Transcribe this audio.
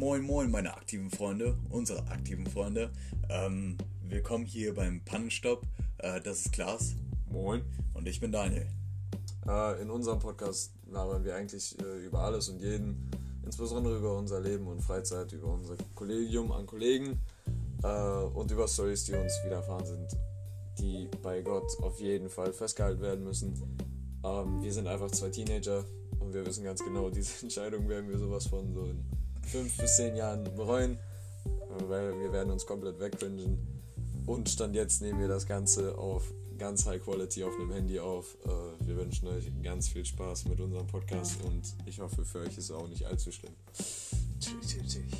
Moin, moin, meine aktiven Freunde, unsere aktiven Freunde. Ähm, willkommen hier beim Pannenstopp. Äh, das ist Klaas. Moin. Und ich bin Daniel. Äh, in unserem Podcast labern wir eigentlich äh, über alles und jeden, insbesondere über unser Leben und Freizeit, über unser Kollegium an Kollegen äh, und über Stories, die uns widerfahren sind, die bei Gott auf jeden Fall festgehalten werden müssen. Ähm, wir sind einfach zwei Teenager und wir wissen ganz genau, diese Entscheidung werden wir sowas von so in fünf bis zehn Jahren bereuen, weil wir werden uns komplett wegcringen. Und Stand jetzt nehmen wir das Ganze auf ganz High Quality auf einem Handy auf. Äh, wir wünschen euch ganz viel Spaß mit unserem Podcast und ich hoffe, für euch ist es auch nicht allzu schlimm. Tschüss, tschüss, tschüss.